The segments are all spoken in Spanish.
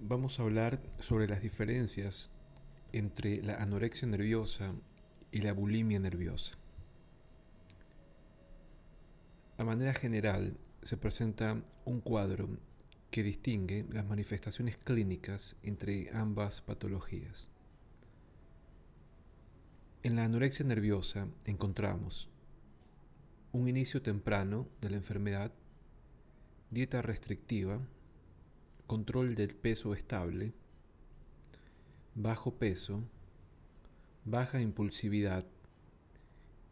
Vamos a hablar sobre las diferencias entre la anorexia nerviosa y la bulimia nerviosa. A manera general, se presenta un cuadro que distingue las manifestaciones clínicas entre ambas patologías. En la anorexia nerviosa encontramos un inicio temprano de la enfermedad, dieta restrictiva, control del peso estable, bajo peso, baja impulsividad,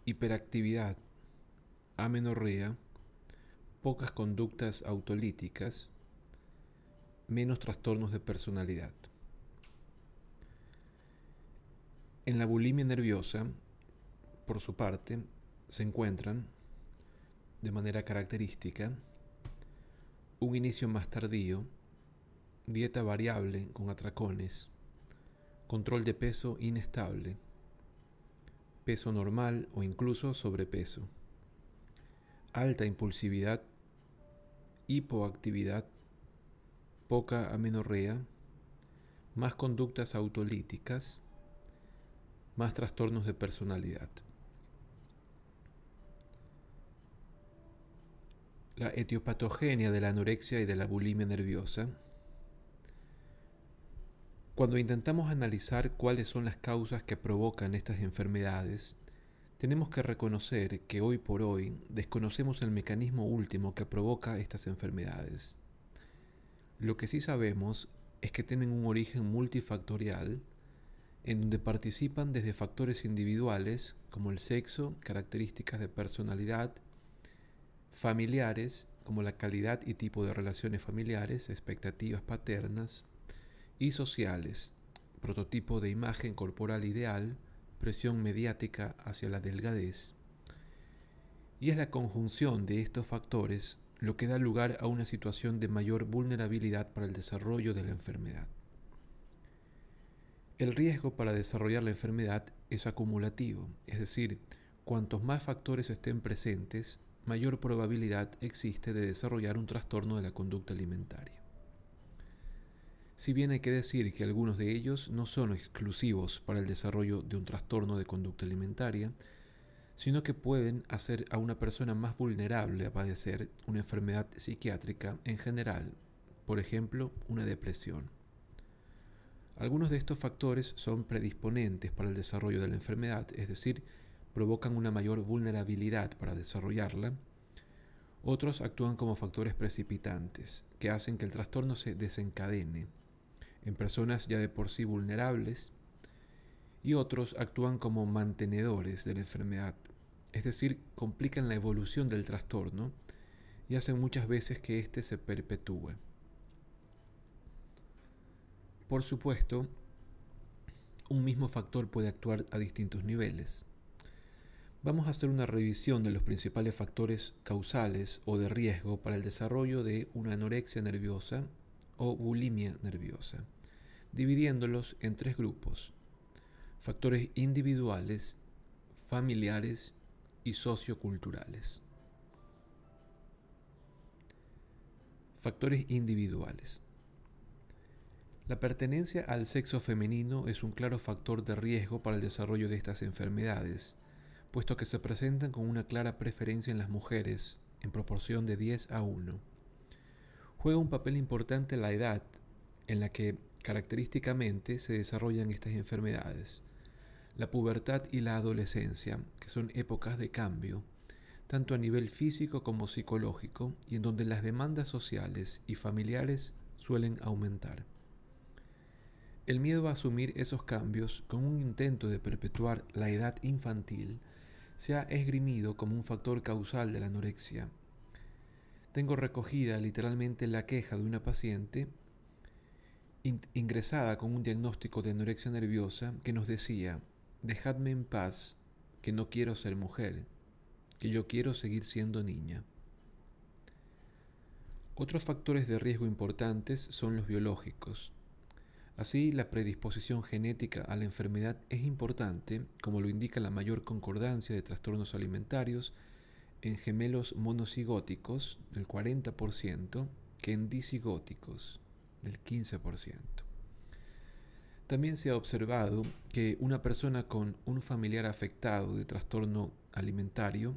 hiperactividad, amenorrea, pocas conductas autolíticas, menos trastornos de personalidad. En la bulimia nerviosa, por su parte, se encuentran, de manera característica, un inicio más tardío, dieta variable con atracones, control de peso inestable, peso normal o incluso sobrepeso, alta impulsividad, hipoactividad, poca amenorrea, más conductas autolíticas, más trastornos de personalidad. La etiopatogenia de la anorexia y de la bulimia nerviosa. Cuando intentamos analizar cuáles son las causas que provocan estas enfermedades, tenemos que reconocer que hoy por hoy desconocemos el mecanismo último que provoca estas enfermedades. Lo que sí sabemos es que tienen un origen multifactorial en donde participan desde factores individuales como el sexo, características de personalidad, familiares como la calidad y tipo de relaciones familiares, expectativas paternas, y sociales, prototipo de imagen corporal ideal, presión mediática hacia la delgadez. Y es la conjunción de estos factores lo que da lugar a una situación de mayor vulnerabilidad para el desarrollo de la enfermedad. El riesgo para desarrollar la enfermedad es acumulativo, es decir, cuantos más factores estén presentes, mayor probabilidad existe de desarrollar un trastorno de la conducta alimentaria. Si bien hay que decir que algunos de ellos no son exclusivos para el desarrollo de un trastorno de conducta alimentaria, sino que pueden hacer a una persona más vulnerable a padecer una enfermedad psiquiátrica en general, por ejemplo, una depresión. Algunos de estos factores son predisponentes para el desarrollo de la enfermedad, es decir, provocan una mayor vulnerabilidad para desarrollarla. Otros actúan como factores precipitantes, que hacen que el trastorno se desencadene en personas ya de por sí vulnerables y otros actúan como mantenedores de la enfermedad, es decir, complican la evolución del trastorno y hacen muchas veces que éste se perpetúe. Por supuesto, un mismo factor puede actuar a distintos niveles. Vamos a hacer una revisión de los principales factores causales o de riesgo para el desarrollo de una anorexia nerviosa o bulimia nerviosa dividiéndolos en tres grupos, factores individuales, familiares y socioculturales. Factores individuales. La pertenencia al sexo femenino es un claro factor de riesgo para el desarrollo de estas enfermedades, puesto que se presentan con una clara preferencia en las mujeres, en proporción de 10 a 1. Juega un papel importante la edad en la que característicamente se desarrollan estas enfermedades. La pubertad y la adolescencia, que son épocas de cambio, tanto a nivel físico como psicológico, y en donde las demandas sociales y familiares suelen aumentar. El miedo a asumir esos cambios con un intento de perpetuar la edad infantil se ha esgrimido como un factor causal de la anorexia. Tengo recogida literalmente la queja de una paciente ingresada con un diagnóstico de anorexia nerviosa que nos decía, dejadme en paz, que no quiero ser mujer, que yo quiero seguir siendo niña. Otros factores de riesgo importantes son los biológicos. Así, la predisposición genética a la enfermedad es importante, como lo indica la mayor concordancia de trastornos alimentarios en gemelos monocigóticos del 40% que en disigóticos del 15%. También se ha observado que una persona con un familiar afectado de trastorno alimentario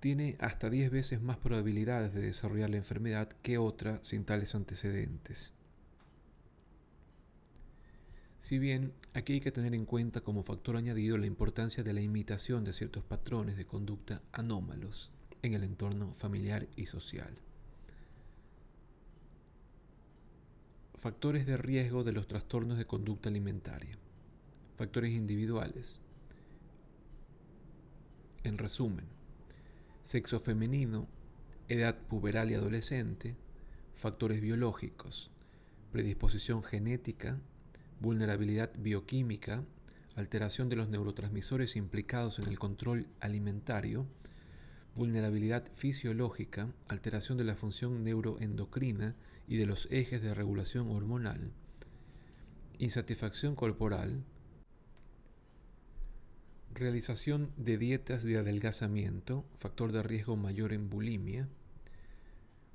tiene hasta 10 veces más probabilidades de desarrollar la enfermedad que otra sin tales antecedentes. Si bien aquí hay que tener en cuenta como factor añadido la importancia de la imitación de ciertos patrones de conducta anómalos en el entorno familiar y social. Factores de riesgo de los trastornos de conducta alimentaria. Factores individuales. En resumen, sexo femenino, edad puberal y adolescente, factores biológicos, predisposición genética, vulnerabilidad bioquímica, alteración de los neurotransmisores implicados en el control alimentario, vulnerabilidad fisiológica, alteración de la función neuroendocrina y de los ejes de regulación hormonal, insatisfacción corporal, realización de dietas de adelgazamiento, factor de riesgo mayor en bulimia,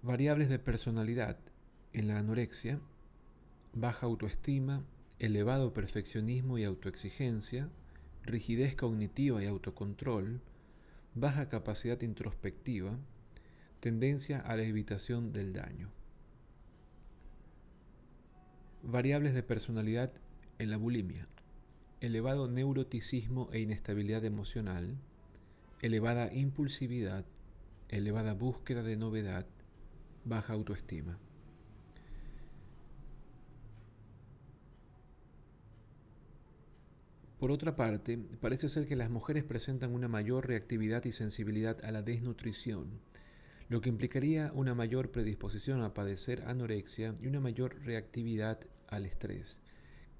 variables de personalidad en la anorexia, baja autoestima, elevado perfeccionismo y autoexigencia, rigidez cognitiva y autocontrol, baja capacidad introspectiva, tendencia a la evitación del daño. Variables de personalidad en la bulimia. Elevado neuroticismo e inestabilidad emocional, elevada impulsividad, elevada búsqueda de novedad, baja autoestima. Por otra parte, parece ser que las mujeres presentan una mayor reactividad y sensibilidad a la desnutrición, lo que implicaría una mayor predisposición a padecer anorexia y una mayor reactividad al estrés,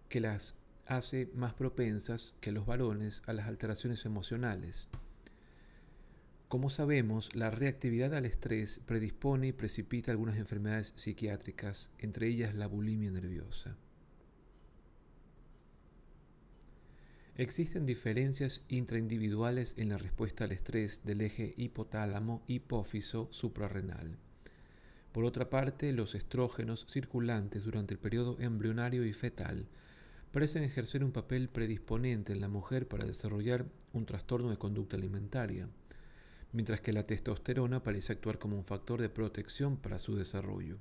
que las hace más propensas que los varones a las alteraciones emocionales. Como sabemos, la reactividad al estrés predispone y precipita algunas enfermedades psiquiátricas, entre ellas la bulimia nerviosa. Existen diferencias intraindividuales en la respuesta al estrés del eje hipotálamo-hipófiso suprarrenal. Por otra parte, los estrógenos circulantes durante el periodo embrionario y fetal parecen ejercer un papel predisponente en la mujer para desarrollar un trastorno de conducta alimentaria, mientras que la testosterona parece actuar como un factor de protección para su desarrollo,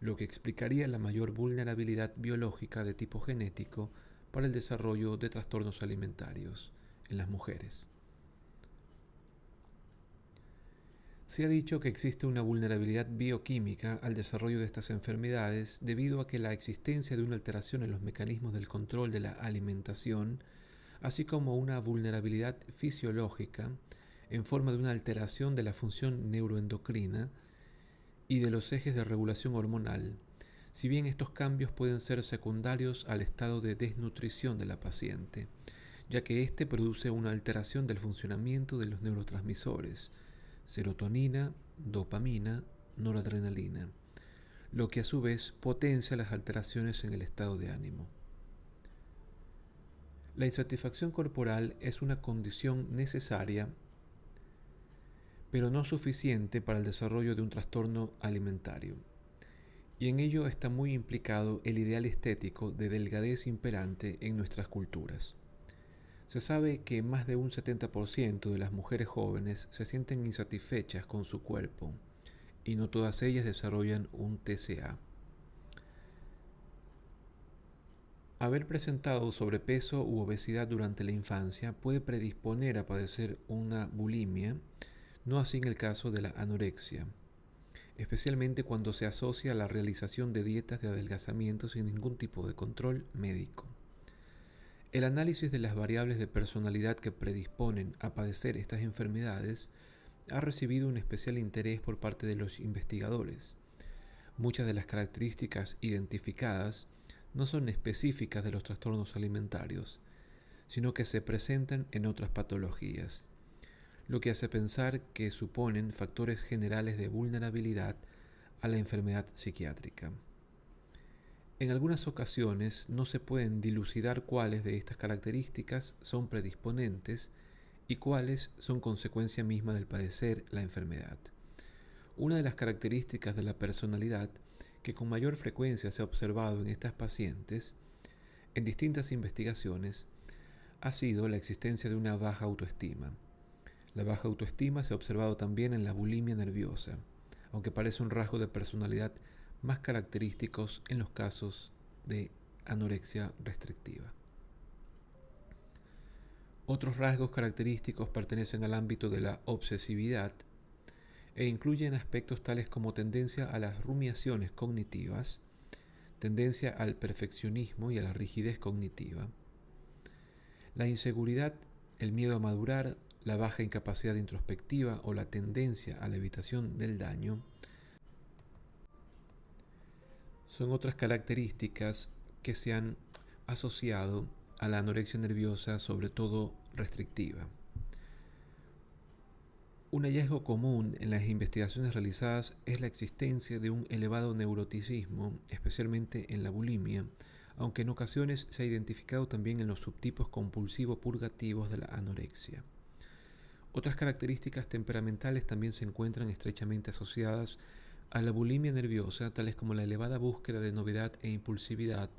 lo que explicaría la mayor vulnerabilidad biológica de tipo genético para el desarrollo de trastornos alimentarios en las mujeres. Se ha dicho que existe una vulnerabilidad bioquímica al desarrollo de estas enfermedades debido a que la existencia de una alteración en los mecanismos del control de la alimentación, así como una vulnerabilidad fisiológica en forma de una alteración de la función neuroendocrina y de los ejes de regulación hormonal, si bien estos cambios pueden ser secundarios al estado de desnutrición de la paciente, ya que éste produce una alteración del funcionamiento de los neurotransmisores, serotonina, dopamina, noradrenalina, lo que a su vez potencia las alteraciones en el estado de ánimo. La insatisfacción corporal es una condición necesaria, pero no suficiente para el desarrollo de un trastorno alimentario y en ello está muy implicado el ideal estético de delgadez imperante en nuestras culturas. Se sabe que más de un 70% de las mujeres jóvenes se sienten insatisfechas con su cuerpo y no todas ellas desarrollan un TCA. Haber presentado sobrepeso u obesidad durante la infancia puede predisponer a padecer una bulimia, no así en el caso de la anorexia, especialmente cuando se asocia a la realización de dietas de adelgazamiento sin ningún tipo de control médico. El análisis de las variables de personalidad que predisponen a padecer estas enfermedades ha recibido un especial interés por parte de los investigadores. Muchas de las características identificadas no son específicas de los trastornos alimentarios, sino que se presentan en otras patologías lo que hace pensar que suponen factores generales de vulnerabilidad a la enfermedad psiquiátrica. En algunas ocasiones no se pueden dilucidar cuáles de estas características son predisponentes y cuáles son consecuencia misma del padecer la enfermedad. Una de las características de la personalidad que con mayor frecuencia se ha observado en estas pacientes en distintas investigaciones ha sido la existencia de una baja autoestima. La baja autoestima se ha observado también en la bulimia nerviosa, aunque parece un rasgo de personalidad más característicos en los casos de anorexia restrictiva. Otros rasgos característicos pertenecen al ámbito de la obsesividad e incluyen aspectos tales como tendencia a las rumiaciones cognitivas, tendencia al perfeccionismo y a la rigidez cognitiva, la inseguridad, el miedo a madurar, la baja incapacidad introspectiva o la tendencia a la evitación del daño, son otras características que se han asociado a la anorexia nerviosa, sobre todo restrictiva. Un hallazgo común en las investigaciones realizadas es la existencia de un elevado neuroticismo, especialmente en la bulimia, aunque en ocasiones se ha identificado también en los subtipos compulsivo-purgativos de la anorexia. Otras características temperamentales también se encuentran estrechamente asociadas a la bulimia nerviosa, tales como la elevada búsqueda de novedad e impulsividad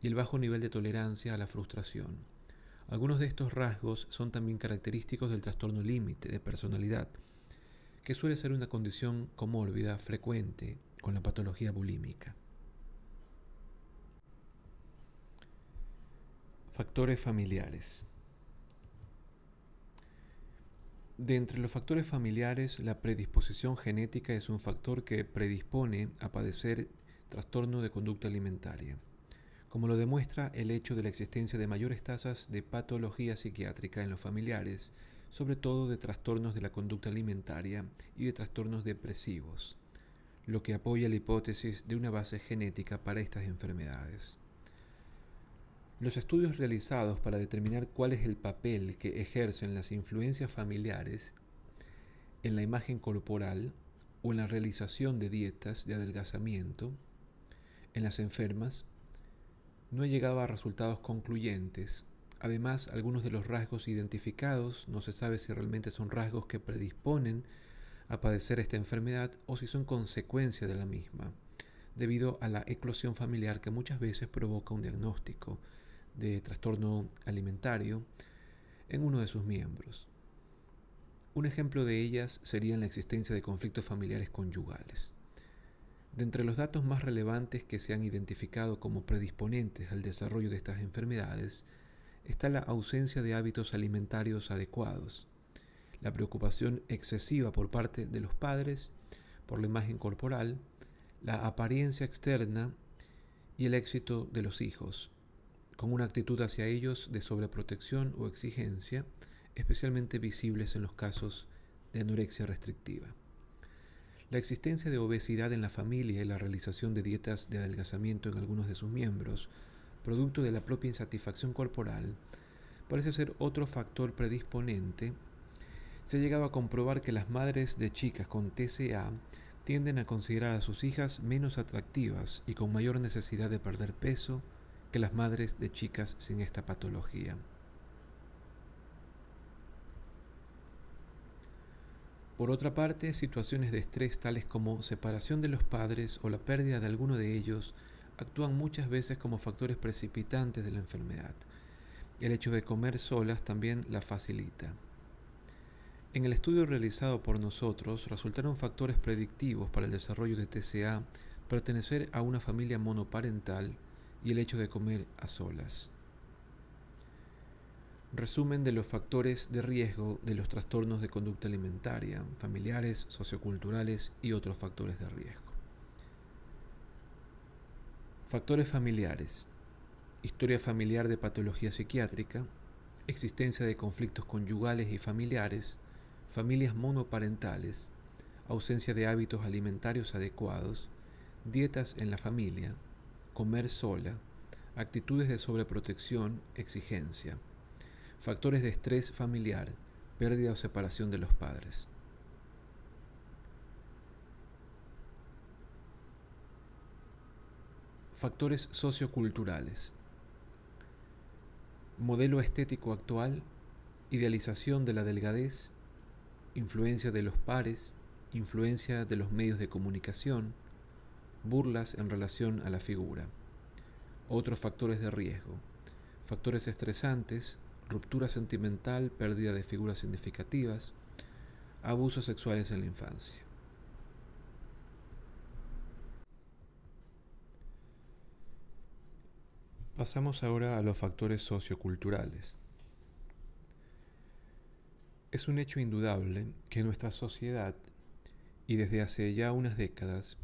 y el bajo nivel de tolerancia a la frustración. Algunos de estos rasgos son también característicos del trastorno límite de personalidad, que suele ser una condición comórbida frecuente con la patología bulímica. Factores familiares. De entre los factores familiares, la predisposición genética es un factor que predispone a padecer trastorno de conducta alimentaria como lo demuestra el hecho de la existencia de mayores tasas de patología psiquiátrica en los familiares, sobre todo de trastornos de la conducta alimentaria y de trastornos depresivos, lo que apoya la hipótesis de una base genética para estas enfermedades. Los estudios realizados para determinar cuál es el papel que ejercen las influencias familiares en la imagen corporal o en la realización de dietas de adelgazamiento en las enfermas no he llegado a resultados concluyentes. Además, algunos de los rasgos identificados no se sabe si realmente son rasgos que predisponen a padecer esta enfermedad o si son consecuencia de la misma, debido a la eclosión familiar que muchas veces provoca un diagnóstico de trastorno alimentario en uno de sus miembros. Un ejemplo de ellas sería la existencia de conflictos familiares conyugales. De entre los datos más relevantes que se han identificado como predisponentes al desarrollo de estas enfermedades está la ausencia de hábitos alimentarios adecuados, la preocupación excesiva por parte de los padres por la imagen corporal, la apariencia externa y el éxito de los hijos, con una actitud hacia ellos de sobreprotección o exigencia, especialmente visibles en los casos de anorexia restrictiva. La existencia de obesidad en la familia y la realización de dietas de adelgazamiento en algunos de sus miembros, producto de la propia insatisfacción corporal, parece ser otro factor predisponente. Se ha llegado a comprobar que las madres de chicas con TCA tienden a considerar a sus hijas menos atractivas y con mayor necesidad de perder peso que las madres de chicas sin esta patología. Por otra parte, situaciones de estrés tales como separación de los padres o la pérdida de alguno de ellos actúan muchas veces como factores precipitantes de la enfermedad. El hecho de comer solas también la facilita. En el estudio realizado por nosotros resultaron factores predictivos para el desarrollo de TCA pertenecer a una familia monoparental y el hecho de comer a solas. Resumen de los factores de riesgo de los trastornos de conducta alimentaria, familiares, socioculturales y otros factores de riesgo. Factores familiares. Historia familiar de patología psiquiátrica, existencia de conflictos conyugales y familiares, familias monoparentales, ausencia de hábitos alimentarios adecuados, dietas en la familia, comer sola, actitudes de sobreprotección, exigencia Factores de estrés familiar, pérdida o separación de los padres. Factores socioculturales. Modelo estético actual, idealización de la delgadez, influencia de los pares, influencia de los medios de comunicación, burlas en relación a la figura. Otros factores de riesgo. Factores estresantes, ruptura sentimental, pérdida de figuras significativas, abusos sexuales en la infancia. Pasamos ahora a los factores socioculturales. Es un hecho indudable que nuestra sociedad, y desde hace ya unas décadas,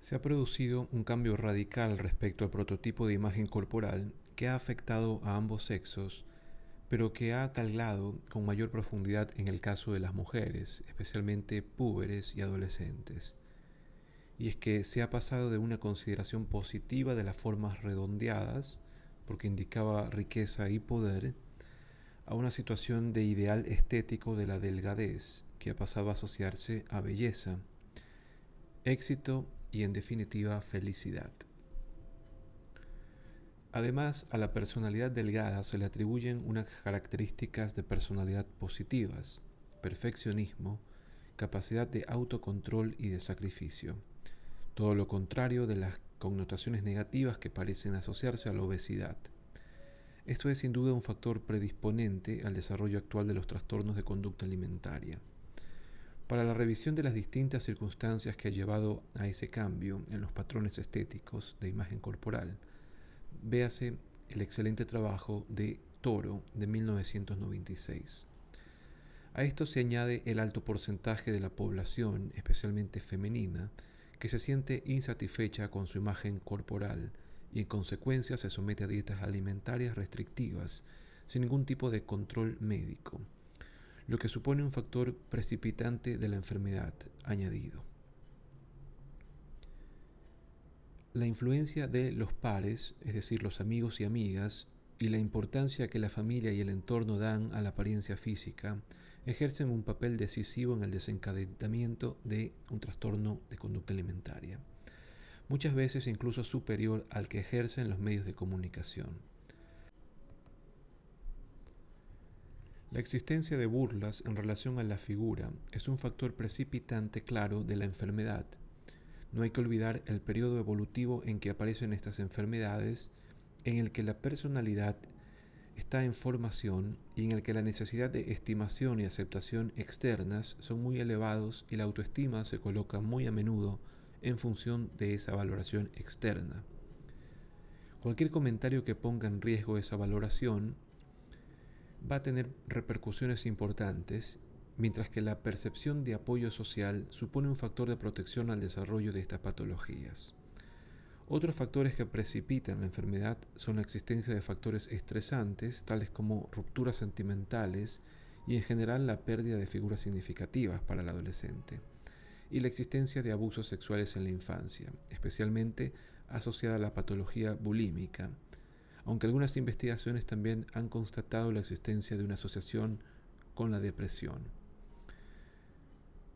se ha producido un cambio radical respecto al prototipo de imagen corporal que ha afectado a ambos sexos, pero que ha calado con mayor profundidad en el caso de las mujeres, especialmente púberes y adolescentes. Y es que se ha pasado de una consideración positiva de las formas redondeadas, porque indicaba riqueza y poder, a una situación de ideal estético de la delgadez, que ha pasado a asociarse a belleza, éxito y en definitiva felicidad. Además, a la personalidad delgada se le atribuyen unas características de personalidad positivas, perfeccionismo, capacidad de autocontrol y de sacrificio todo lo contrario de las connotaciones negativas que parecen asociarse a la obesidad. Esto es sin duda un factor predisponente al desarrollo actual de los trastornos de conducta alimentaria. Para la revisión de las distintas circunstancias que ha llevado a ese cambio en los patrones estéticos de imagen corporal, véase el excelente trabajo de Toro de 1996. A esto se añade el alto porcentaje de la población, especialmente femenina, que se siente insatisfecha con su imagen corporal y en consecuencia se somete a dietas alimentarias restrictivas sin ningún tipo de control médico, lo que supone un factor precipitante de la enfermedad añadido. La influencia de los pares, es decir, los amigos y amigas, y la importancia que la familia y el entorno dan a la apariencia física, ejercen un papel decisivo en el desencadenamiento de un trastorno de conducta alimentaria, muchas veces incluso superior al que ejercen los medios de comunicación. La existencia de burlas en relación a la figura es un factor precipitante claro de la enfermedad. No hay que olvidar el periodo evolutivo en que aparecen estas enfermedades, en el que la personalidad está en formación y en el que la necesidad de estimación y aceptación externas son muy elevados y la autoestima se coloca muy a menudo en función de esa valoración externa. Cualquier comentario que ponga en riesgo esa valoración va a tener repercusiones importantes, mientras que la percepción de apoyo social supone un factor de protección al desarrollo de estas patologías. Otros factores que precipitan la enfermedad son la existencia de factores estresantes, tales como rupturas sentimentales y en general la pérdida de figuras significativas para el adolescente, y la existencia de abusos sexuales en la infancia, especialmente asociada a la patología bulímica, aunque algunas investigaciones también han constatado la existencia de una asociación con la depresión.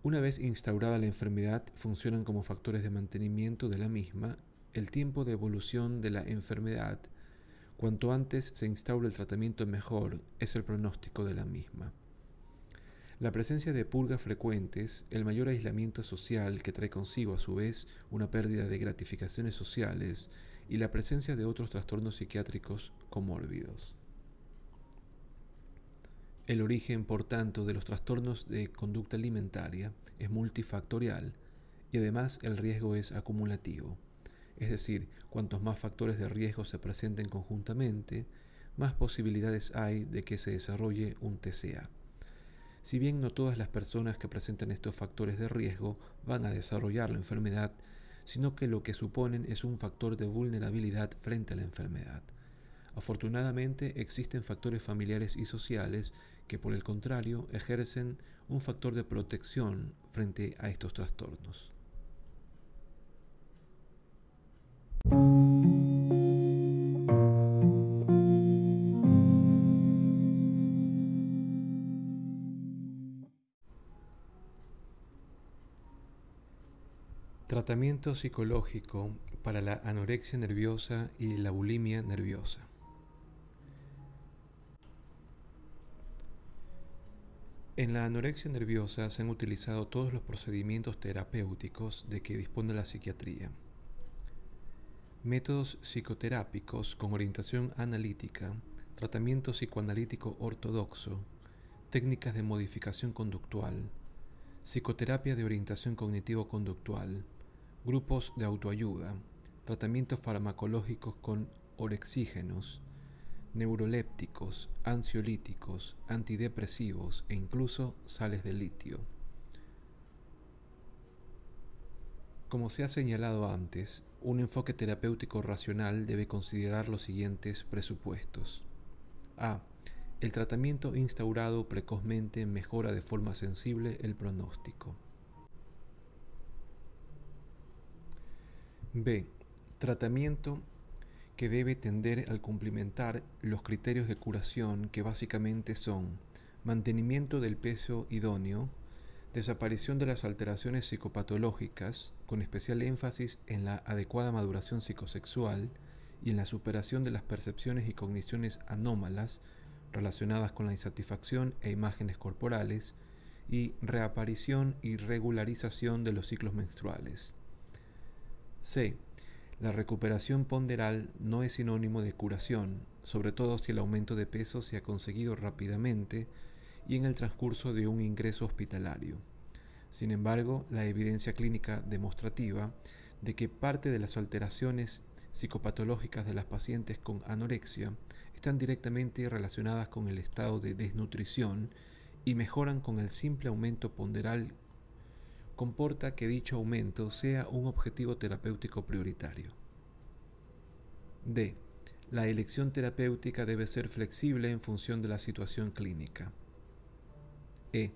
Una vez instaurada la enfermedad, funcionan como factores de mantenimiento de la misma el tiempo de evolución de la enfermedad, cuanto antes se instaura el tratamiento mejor es el pronóstico de la misma. La presencia de purgas frecuentes, el mayor aislamiento social que trae consigo a su vez una pérdida de gratificaciones sociales y la presencia de otros trastornos psiquiátricos comórbidos. El origen, por tanto, de los trastornos de conducta alimentaria es multifactorial y además el riesgo es acumulativo. Es decir, cuantos más factores de riesgo se presenten conjuntamente, más posibilidades hay de que se desarrolle un TCA. Si bien no todas las personas que presentan estos factores de riesgo van a desarrollar la enfermedad, sino que lo que suponen es un factor de vulnerabilidad frente a la enfermedad. Afortunadamente existen factores familiares y sociales que por el contrario ejercen un factor de protección frente a estos trastornos. Tratamiento psicológico para la anorexia nerviosa y la bulimia nerviosa. En la anorexia nerviosa se han utilizado todos los procedimientos terapéuticos de que dispone la psiquiatría. Métodos psicoterápicos con orientación analítica, tratamiento psicoanalítico ortodoxo, técnicas de modificación conductual, psicoterapia de orientación cognitivo-conductual, grupos de autoayuda, tratamientos farmacológicos con orexígenos, neurolépticos, ansiolíticos, antidepresivos e incluso sales de litio. Como se ha señalado antes, un enfoque terapéutico racional debe considerar los siguientes presupuestos. A. El tratamiento instaurado precozmente mejora de forma sensible el pronóstico. B. Tratamiento que debe tender al cumplimentar los criterios de curación que básicamente son mantenimiento del peso idóneo, desaparición de las alteraciones psicopatológicas, con especial énfasis en la adecuada maduración psicosexual y en la superación de las percepciones y cogniciones anómalas relacionadas con la insatisfacción e imágenes corporales, y reaparición y regularización de los ciclos menstruales. C. La recuperación ponderal no es sinónimo de curación, sobre todo si el aumento de peso se ha conseguido rápidamente y en el transcurso de un ingreso hospitalario. Sin embargo, la evidencia clínica demostrativa de que parte de las alteraciones psicopatológicas de las pacientes con anorexia están directamente relacionadas con el estado de desnutrición y mejoran con el simple aumento ponderal comporta que dicho aumento sea un objetivo terapéutico prioritario. D. La elección terapéutica debe ser flexible en función de la situación clínica. E.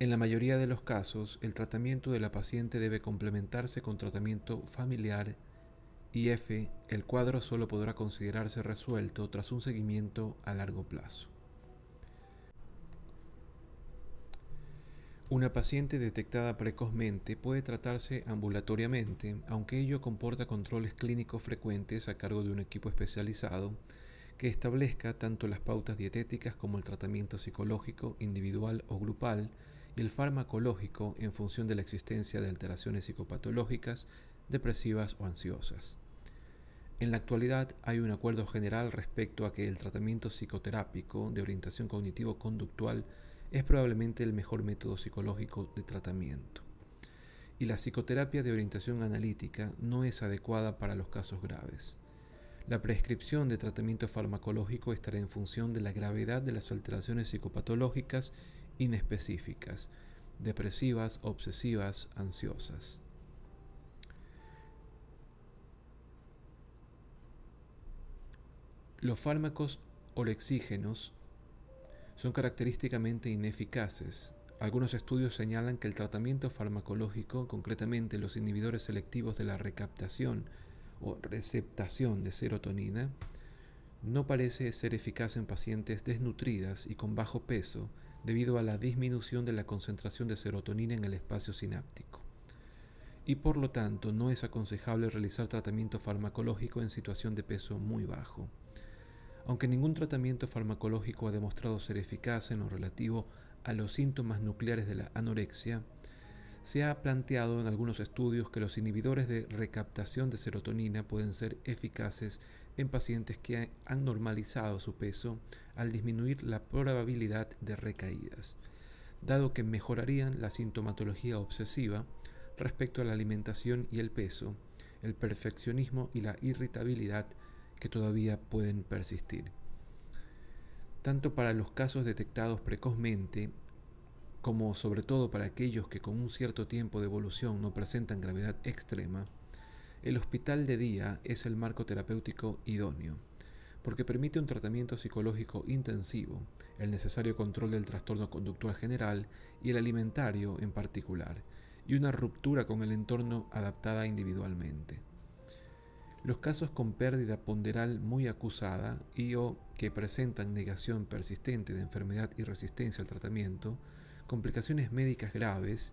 En la mayoría de los casos, el tratamiento de la paciente debe complementarse con tratamiento familiar y F. El cuadro solo podrá considerarse resuelto tras un seguimiento a largo plazo. Una paciente detectada precozmente puede tratarse ambulatoriamente, aunque ello comporta controles clínicos frecuentes a cargo de un equipo especializado que establezca tanto las pautas dietéticas como el tratamiento psicológico individual o grupal y el farmacológico en función de la existencia de alteraciones psicopatológicas, depresivas o ansiosas. En la actualidad hay un acuerdo general respecto a que el tratamiento psicoterápico de orientación cognitivo-conductual es probablemente el mejor método psicológico de tratamiento. Y la psicoterapia de orientación analítica no es adecuada para los casos graves. La prescripción de tratamiento farmacológico estará en función de la gravedad de las alteraciones psicopatológicas inespecíficas, depresivas, obsesivas, ansiosas. Los fármacos orexígenos son característicamente ineficaces. Algunos estudios señalan que el tratamiento farmacológico, concretamente los inhibidores selectivos de la recaptación o receptación de serotonina, no parece ser eficaz en pacientes desnutridas y con bajo peso debido a la disminución de la concentración de serotonina en el espacio sináptico. Y por lo tanto no es aconsejable realizar tratamiento farmacológico en situación de peso muy bajo. Aunque ningún tratamiento farmacológico ha demostrado ser eficaz en lo relativo a los síntomas nucleares de la anorexia, se ha planteado en algunos estudios que los inhibidores de recaptación de serotonina pueden ser eficaces en pacientes que han normalizado su peso al disminuir la probabilidad de recaídas, dado que mejorarían la sintomatología obsesiva respecto a la alimentación y el peso, el perfeccionismo y la irritabilidad que todavía pueden persistir. Tanto para los casos detectados precozmente, como sobre todo para aquellos que con un cierto tiempo de evolución no presentan gravedad extrema, el hospital de día es el marco terapéutico idóneo, porque permite un tratamiento psicológico intensivo, el necesario control del trastorno conductual general y el alimentario en particular, y una ruptura con el entorno adaptada individualmente. Los casos con pérdida ponderal muy acusada y o que presentan negación persistente de enfermedad y resistencia al tratamiento, complicaciones médicas graves,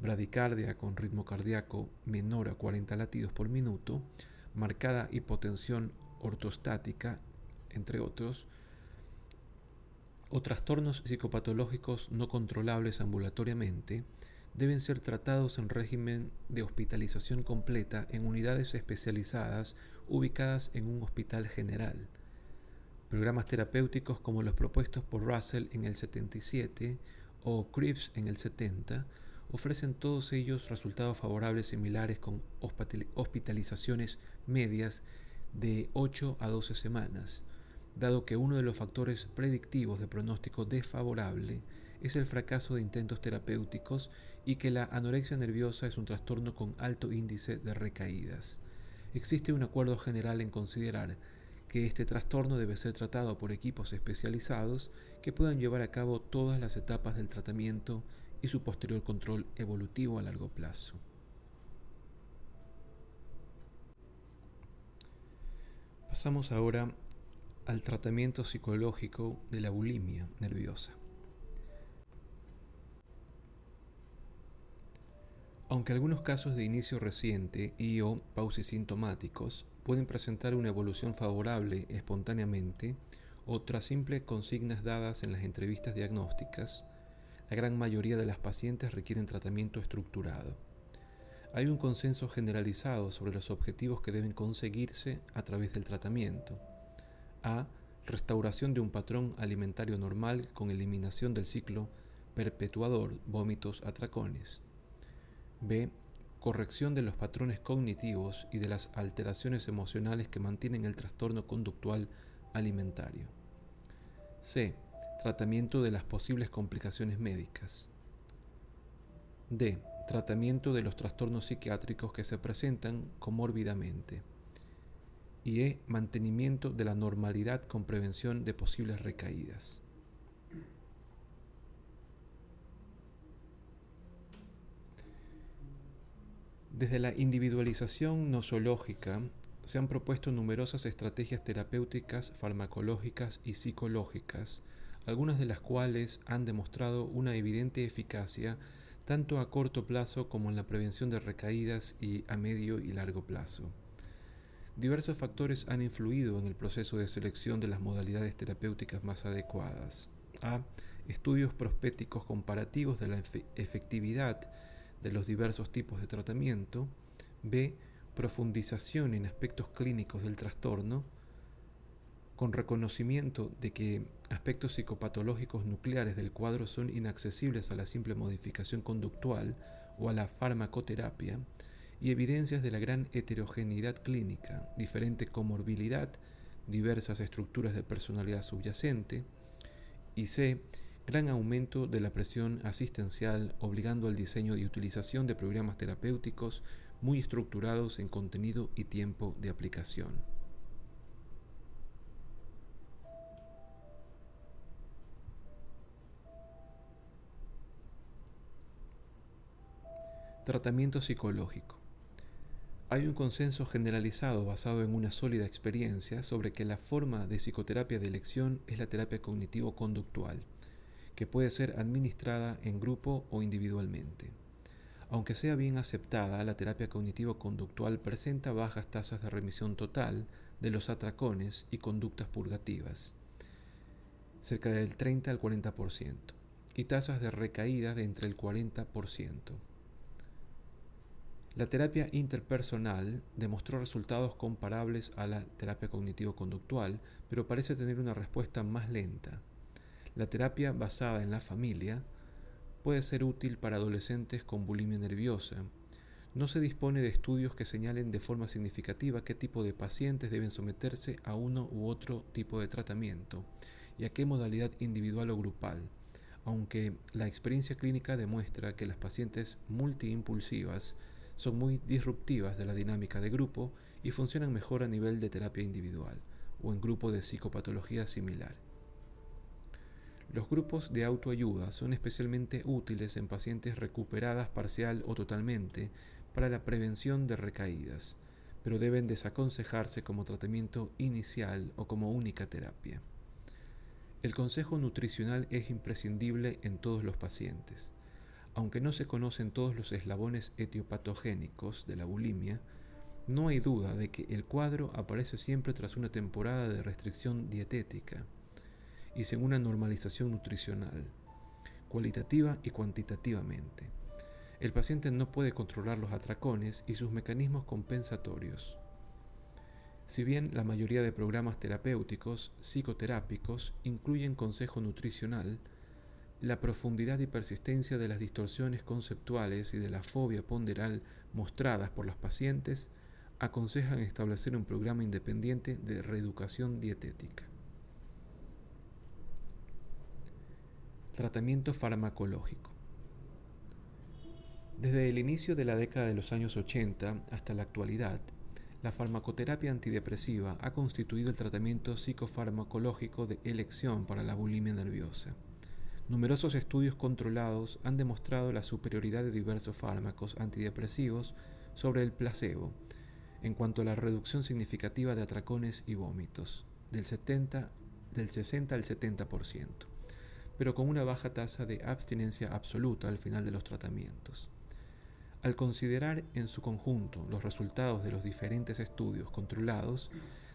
bradicardia con ritmo cardíaco menor a 40 latidos por minuto, marcada hipotensión ortostática, entre otros, o trastornos psicopatológicos no controlables ambulatoriamente, deben ser tratados en régimen de hospitalización completa en unidades especializadas ubicadas en un hospital general. Programas terapéuticos como los propuestos por Russell en el 77 o Cripps en el 70 ofrecen todos ellos resultados favorables similares con hospitalizaciones medias de 8 a 12 semanas, dado que uno de los factores predictivos de pronóstico desfavorable es el fracaso de intentos terapéuticos y que la anorexia nerviosa es un trastorno con alto índice de recaídas. Existe un acuerdo general en considerar que este trastorno debe ser tratado por equipos especializados que puedan llevar a cabo todas las etapas del tratamiento y su posterior control evolutivo a largo plazo. Pasamos ahora al tratamiento psicológico de la bulimia nerviosa. Aunque algunos casos de inicio reciente y o pausisintomáticos pueden presentar una evolución favorable espontáneamente o tras simples consignas dadas en las entrevistas diagnósticas, la gran mayoría de las pacientes requieren tratamiento estructurado. Hay un consenso generalizado sobre los objetivos que deben conseguirse a través del tratamiento. A. Restauración de un patrón alimentario normal con eliminación del ciclo perpetuador, vómitos, atracones. B. Corrección de los patrones cognitivos y de las alteraciones emocionales que mantienen el trastorno conductual alimentario. C. Tratamiento de las posibles complicaciones médicas. D. Tratamiento de los trastornos psiquiátricos que se presentan comórbidamente. Y E. Mantenimiento de la normalidad con prevención de posibles recaídas. Desde la individualización nosológica se han propuesto numerosas estrategias terapéuticas, farmacológicas y psicológicas, algunas de las cuales han demostrado una evidente eficacia tanto a corto plazo como en la prevención de recaídas y a medio y largo plazo. Diversos factores han influido en el proceso de selección de las modalidades terapéuticas más adecuadas. A. Estudios prospéticos comparativos de la efectividad de los diversos tipos de tratamiento, b. profundización en aspectos clínicos del trastorno, con reconocimiento de que aspectos psicopatológicos nucleares del cuadro son inaccesibles a la simple modificación conductual o a la farmacoterapia, y evidencias de la gran heterogeneidad clínica, diferente comorbilidad, diversas estructuras de personalidad subyacente, y c gran aumento de la presión asistencial obligando al diseño y utilización de programas terapéuticos muy estructurados en contenido y tiempo de aplicación. Tratamiento psicológico. Hay un consenso generalizado basado en una sólida experiencia sobre que la forma de psicoterapia de elección es la terapia cognitivo-conductual que puede ser administrada en grupo o individualmente. Aunque sea bien aceptada, la terapia cognitivo-conductual presenta bajas tasas de remisión total de los atracones y conductas purgativas, cerca del 30 al 40%, y tasas de recaída de entre el 40%. La terapia interpersonal demostró resultados comparables a la terapia cognitivo-conductual, pero parece tener una respuesta más lenta. La terapia basada en la familia puede ser útil para adolescentes con bulimia nerviosa. No se dispone de estudios que señalen de forma significativa qué tipo de pacientes deben someterse a uno u otro tipo de tratamiento y a qué modalidad individual o grupal, aunque la experiencia clínica demuestra que las pacientes multiimpulsivas son muy disruptivas de la dinámica de grupo y funcionan mejor a nivel de terapia individual o en grupo de psicopatología similar. Los grupos de autoayuda son especialmente útiles en pacientes recuperadas parcial o totalmente para la prevención de recaídas, pero deben desaconsejarse como tratamiento inicial o como única terapia. El consejo nutricional es imprescindible en todos los pacientes. Aunque no se conocen todos los eslabones etiopatogénicos de la bulimia, no hay duda de que el cuadro aparece siempre tras una temporada de restricción dietética y sin una normalización nutricional, cualitativa y cuantitativamente. El paciente no puede controlar los atracones y sus mecanismos compensatorios. Si bien la mayoría de programas terapéuticos psicoterápicos incluyen consejo nutricional, la profundidad y persistencia de las distorsiones conceptuales y de la fobia ponderal mostradas por los pacientes aconsejan establecer un programa independiente de reeducación dietética. Tratamiento farmacológico. Desde el inicio de la década de los años 80 hasta la actualidad, la farmacoterapia antidepresiva ha constituido el tratamiento psicofarmacológico de elección para la bulimia nerviosa. Numerosos estudios controlados han demostrado la superioridad de diversos fármacos antidepresivos sobre el placebo en cuanto a la reducción significativa de atracones y vómitos, del, 70, del 60 al 70%, pero con una baja tasa de abstinencia absoluta al final de los tratamientos. Al considerar en su conjunto los resultados de los diferentes estudios controlados,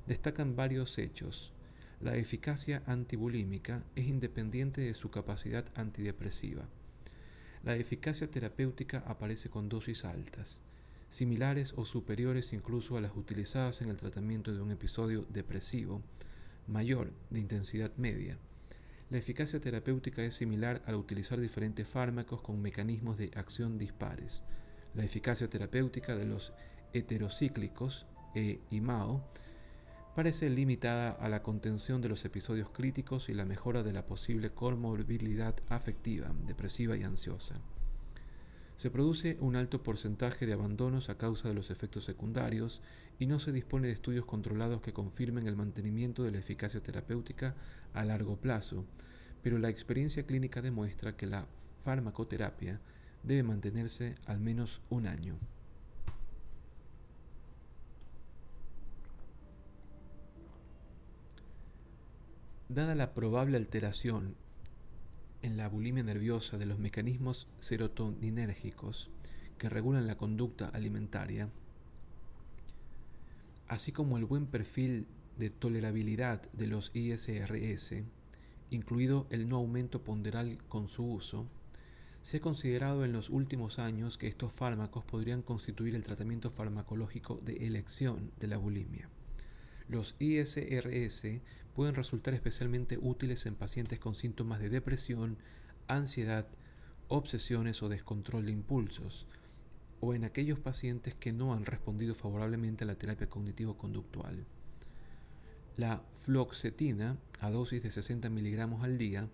destacan varios hechos la eficacia antibulímica es independiente de su capacidad antidepresiva. La eficacia terapéutica aparece con dosis altas, similares o superiores incluso a las utilizadas en el tratamiento de un episodio depresivo, mayor de intensidad media. La eficacia terapéutica es similar al utilizar diferentes fármacos con mecanismos de acción dispares. La eficacia terapéutica de los heterocíclicos e IMAO parece limitada a la contención de los episodios críticos y la mejora de la posible comorbilidad afectiva, depresiva y ansiosa. Se produce un alto porcentaje de abandonos a causa de los efectos secundarios y no se dispone de estudios controlados que confirmen el mantenimiento de la eficacia terapéutica a largo plazo, pero la experiencia clínica demuestra que la farmacoterapia debe mantenerse al menos un año. Dada la probable alteración en la bulimia nerviosa de los mecanismos serotoninérgicos que regulan la conducta alimentaria, así como el buen perfil de tolerabilidad de los ISRS, incluido el no aumento ponderal con su uso, se ha considerado en los últimos años que estos fármacos podrían constituir el tratamiento farmacológico de elección de la bulimia. Los ISRS pueden resultar especialmente útiles en pacientes con síntomas de depresión, ansiedad, obsesiones o descontrol de impulsos, o en aquellos pacientes que no han respondido favorablemente a la terapia cognitivo-conductual. La floxetina, a dosis de 60 miligramos al día,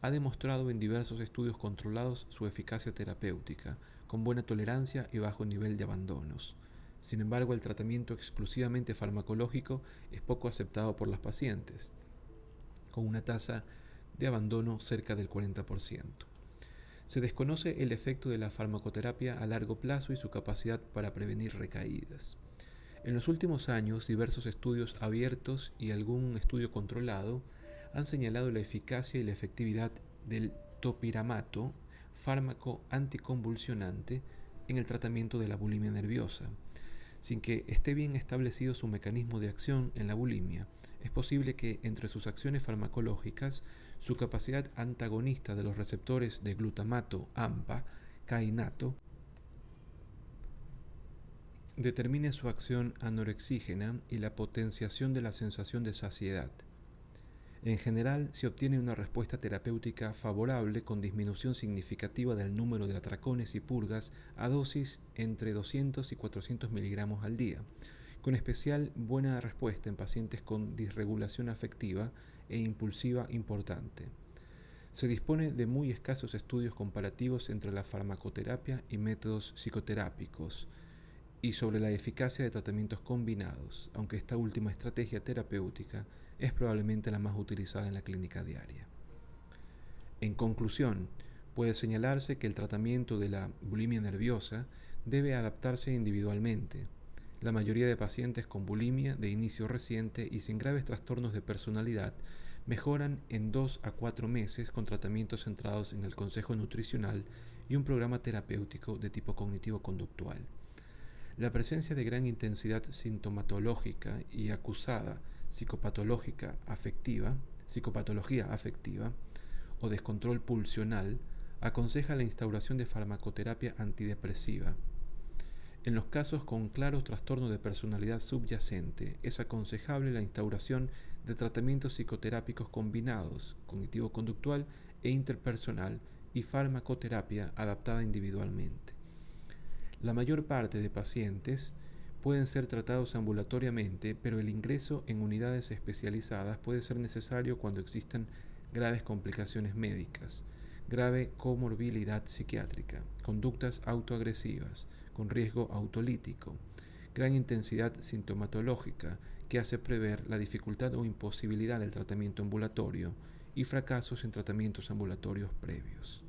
ha demostrado en diversos estudios controlados su eficacia terapéutica, con buena tolerancia y bajo nivel de abandonos. Sin embargo, el tratamiento exclusivamente farmacológico es poco aceptado por las pacientes, con una tasa de abandono cerca del 40%. Se desconoce el efecto de la farmacoterapia a largo plazo y su capacidad para prevenir recaídas. En los últimos años, diversos estudios abiertos y algún estudio controlado han señalado la eficacia y la efectividad del topiramato, fármaco anticonvulsionante, en el tratamiento de la bulimia nerviosa, sin que esté bien establecido su mecanismo de acción en la bulimia, es posible que entre sus acciones farmacológicas, su capacidad antagonista de los receptores de glutamato AMPA, cainato, determine su acción anorexígena y la potenciación de la sensación de saciedad. En general, se obtiene una respuesta terapéutica favorable con disminución significativa del número de atracones y purgas a dosis entre 200 y 400 miligramos al día, con especial buena respuesta en pacientes con disregulación afectiva e impulsiva importante. Se dispone de muy escasos estudios comparativos entre la farmacoterapia y métodos psicoterápicos y sobre la eficacia de tratamientos combinados, aunque esta última estrategia terapéutica es probablemente la más utilizada en la clínica diaria. En conclusión, puede señalarse que el tratamiento de la bulimia nerviosa debe adaptarse individualmente. La mayoría de pacientes con bulimia de inicio reciente y sin graves trastornos de personalidad mejoran en 2 a 4 meses con tratamientos centrados en el consejo nutricional y un programa terapéutico de tipo cognitivo-conductual. La presencia de gran intensidad sintomatológica y acusada psicopatológica afectiva, psicopatología afectiva o descontrol pulsional aconseja la instauración de farmacoterapia antidepresiva. En los casos con claros trastornos de personalidad subyacente, es aconsejable la instauración de tratamientos psicoterápicos combinados, cognitivo-conductual e interpersonal, y farmacoterapia adaptada individualmente. La mayor parte de pacientes pueden ser tratados ambulatoriamente, pero el ingreso en unidades especializadas puede ser necesario cuando existan graves complicaciones médicas, grave comorbilidad psiquiátrica, conductas autoagresivas, con riesgo autolítico, gran intensidad sintomatológica que hace prever la dificultad o imposibilidad del tratamiento ambulatorio y fracasos en tratamientos ambulatorios previos.